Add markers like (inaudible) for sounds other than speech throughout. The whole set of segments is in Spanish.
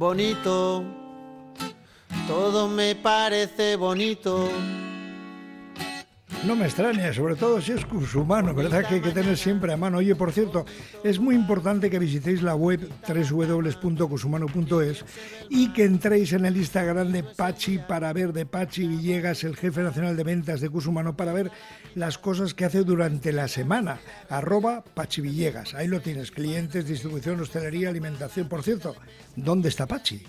bonito, todo me parece bonito. No me extraña, sobre todo si es cusumano, ¿verdad? Que hay que tener siempre a mano. Oye, por cierto, es muy importante que visitéis la web www.cusumano.es y que entréis en el Instagram de Pachi para ver de Pachi Villegas, el jefe nacional de ventas de Cusumano, para ver las cosas que hace durante la semana. Arroba Pachi Villegas. Ahí lo tienes, clientes, distribución, hostelería, alimentación. Por cierto, ¿dónde está Pachi?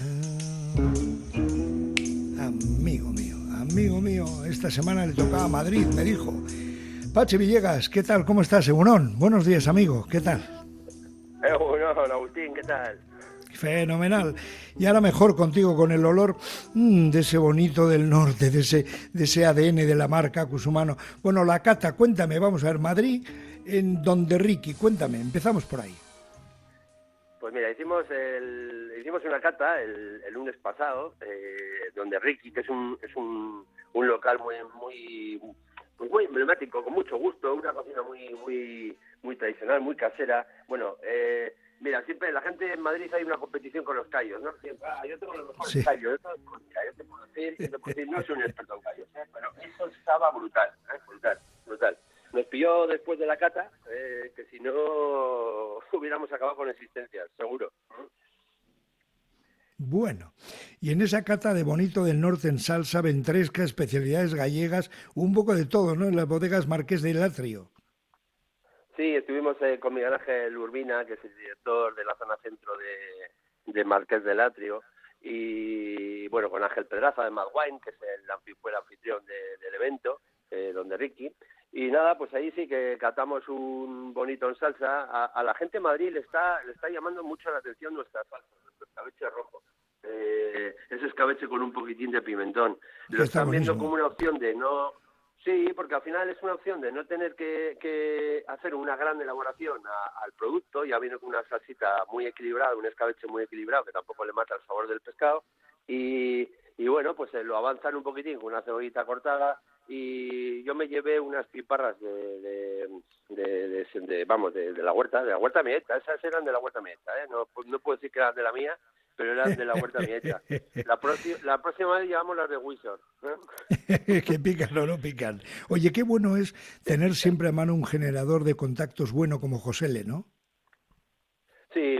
Amigo amigo mío, esta semana le tocaba a Madrid, me dijo. Pachi Villegas, ¿qué tal? ¿Cómo estás, Egunon? Buenos días, amigo, ¿qué tal? Egunon, Agustín, ¿qué tal? Fenomenal. Y ahora mejor contigo con el olor mm, de ese bonito del norte, de ese, de ese ADN de la marca Cusumano. Bueno, la cata, cuéntame, vamos a ver, Madrid, en Donde Ricky, cuéntame, empezamos por ahí. Pues mira, hicimos el, hicimos una cata el, lunes pasado, eh, donde Ricky, que es un, es un, un local muy, muy, muy emblemático, con mucho gusto, una cocina muy, muy, muy tradicional, muy casera. Bueno, eh, mira, siempre la gente en Madrid hay una competición con los callos, ¿no? Siempre, ah, yo tengo los mejores Sí. callos, yo, mira, yo te puedo decir, te puedo decir, no soy un experto en callos, ¿eh? pero eso estaba brutal, ¿eh? brutal, brutal. Nos pilló después de la cata, eh, que si no (laughs) hubiéramos acabado con existencias, seguro. Bueno, y en esa cata de bonito del norte en salsa, ventresca, especialidades gallegas, un poco de todo, ¿no? En las bodegas Marqués del Atrio. Sí, estuvimos eh, con Miguel Ángel Urbina, que es el director de la zona centro de, de Marqués del Atrio, y bueno, con Ángel Pedraza de Mad Wine, que es el, el anfitrión de- del evento, eh, donde Ricky. Y nada, pues ahí sí que catamos un bonito en salsa. A, la gente en Madrid le está, le está llamando mucho la atención nuestra salsa, nuestro escabeche rojo. Eh, ese escabeche con un poquitín de pimentón. Lo Está están viendo como una opción de no... Sí, porque al final es una opción de no tener que, que hacer una gran elaboración a- al producto, ya viene con una salsita muy equilibrada, un escabeche muy equilibrado que tampoco le mata el sabor del pescado y, y bueno, pues eh, lo avanzan un poquitín con una cebollita cortada y yo me llevé unas piparras de, de, de- vamos, de, de la huerta, de la huerta mieta, esas eran de la huerta mieta, ¿eh? no, no puedo decir que eran de la mía, pero eran de la huerta mieta. La, próxima la próxima vez llevamos las de Windsor. (laughs) ¿eh? que pican o no pican. Oye, qué bueno es tener siempre a mano un generador de contactos bueno como José Le, ¿no?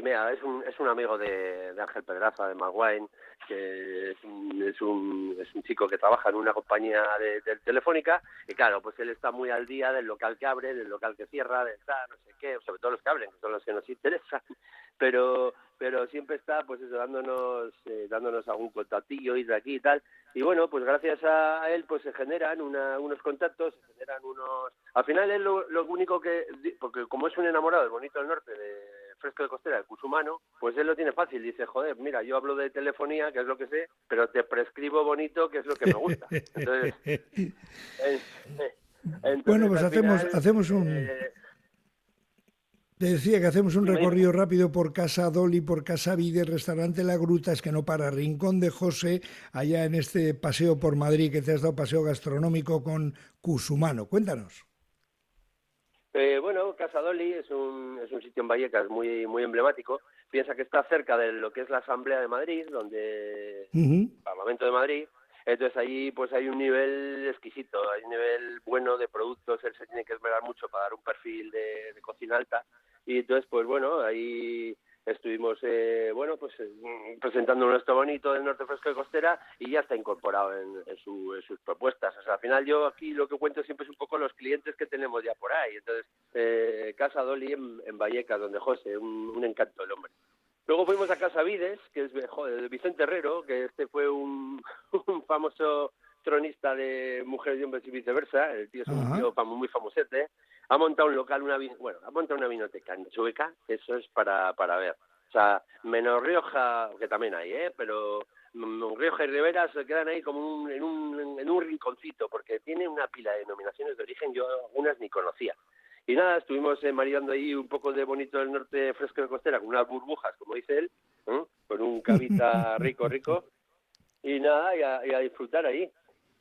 Mira, es un, es un amigo de, de Ángel Pedraza, de Maguine, que es un, es, un, es un chico que trabaja en una compañía de, de telefónica y claro, pues él está muy al día del local que abre, del local que cierra, de tal, no sé qué, sobre todo los que abren, que son los que nos interesan, pero pero siempre está pues eso, dándonos eh, dándonos algún contactillo y de aquí y tal. Y bueno pues gracias a él pues se generan una- unos contactos se generan unos al final es lo, lo único que porque como es un enamorado del bonito del norte de fresco de costera de Cusumano pues él lo tiene fácil dice joder mira yo hablo de telefonía que es lo que sé pero te prescribo bonito que es lo que me gusta (laughs) entonces eh, eh, entonces, Bueno, pues hacemos- final, hacemos un- eh, Te decía que hacemos un recorrido rápido por Casa Dolly, por Casa Vide, Restaurante La Gruta, es que no para, Rincón de José, allá en este paseo por Madrid que te has dado paseo gastronómico con Cusumano. Cuéntanos. Eh, bueno, Casa Dolly es un, es un sitio en Vallecas muy, muy emblemático. Piensa que está cerca de lo que es la Asamblea de Madrid, donde el Parlamento de Madrid. Entonces ahí pues hay un nivel exquisito, hay un nivel bueno de productos, él se tiene que esmerar mucho para dar un perfil de, de cocina alta. Y entonces pues bueno, ahí estuvimos eh, bueno pues eh, presentando nuestro bonito del norte fresco de costera y ya está incorporado en, su- en sus propuestas. O sea, al final yo aquí lo que cuento siempre es un poco los clientes que tenemos ya por ahí. Entonces, eh, Casa Dolly en, en Vallecas, donde José, un, encanto el hombre. Luego fuimos a Casa Vides, que es joder, de Vicente Herrero, que este fue un, (laughs) un famoso tronista de mujeres y hombres y viceversa. El tío es un tío muy famosete. Ha montado un local, una bueno, ha montado una vinoteca en Chueca, eso es para, para ver. O sea, menos Rioja, que también hay, ¿eh? Pero Rioja y Rivera se quedan ahí como un- en, un, en un rinconcito, porque tiene una pila de denominaciones de origen, yo algunas ni conocía. Y nada, estuvimos eh, maridando ahí un poco de bonito del norte fresco de costera, con unas burbujas, como dice él, ¿eh? con un cavita (laughs) rico, rico. Y nada, y a, y a disfrutar ahí.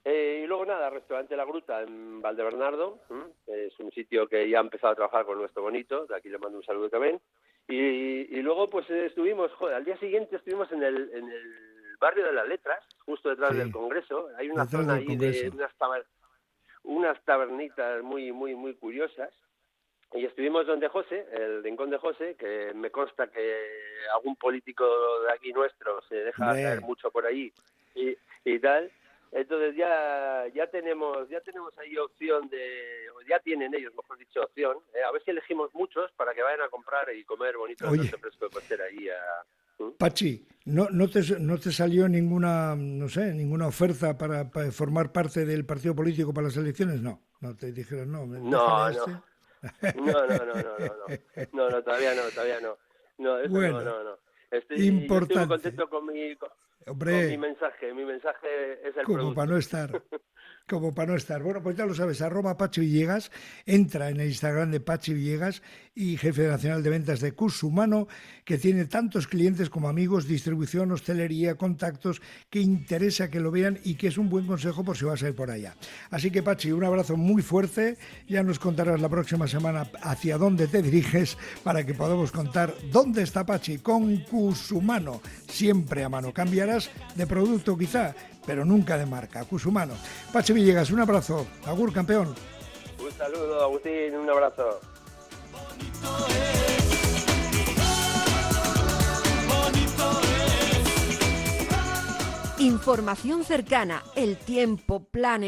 Eh, y luego nada, restaurante La Gruta en Valdebernardo, es un sitio que ya ha empezado a trabajar con nuestro bonito, de aquí le mando un saludo también. Y, luego pues estuvimos, joder, al día siguiente estuvimos en el, en el barrio de las letras, justo detrás del Congreso, hay una zona ahí de unas, unas tabernitas muy, muy, muy curiosas. Y estuvimos donde José, el rincón de José, que me consta que algún político de aquí nuestro se deja caer mucho por ahí y, y tal. Entonces ya ya tenemos ya tenemos ahí opción de ya tienen ellos mejor dicho opción eh, a ver si elegimos muchos para que vayan a comprar y comer bonito Oye, fresco de costera ahí a, ¿Mm? Pachi, ¿no, no, te, ¿no te salió ninguna, no sé, ninguna oferta para, formar parte del partido político para las elecciones? No, no te dijeron no. No, no. Este. no, no, no, no, no, no, no, todavía no, todavía no. No, eso bueno, no, no, no. Estoy, importante. estoy muy contento con mi, Hombre, mi mensaje, mi mensaje es el como para no estar. (laughs) como para no estar. Bueno, pues ya lo sabes, arroba Pachi Villegas, entra en el Instagram de Pachi Villegas y jefe nacional de ventas de Humano, que tiene tantos clientes como amigos, distribución, hostelería, contactos, que interesa que lo vean y que es un buen consejo por si vas a ir por allá. Así que Pachi, un abrazo muy fuerte, ya nos contarás la próxima semana hacia dónde te diriges para que podamos contar dónde está Pachi con Cusumano, siempre a mano. Cambiarás de producto quizá, pero nunca de marca. Cusumano. Pachi Villegas, un abrazo. Agur, campeón. Un saludo, Agustín, un abrazo. Información cercana, el tiempo, planes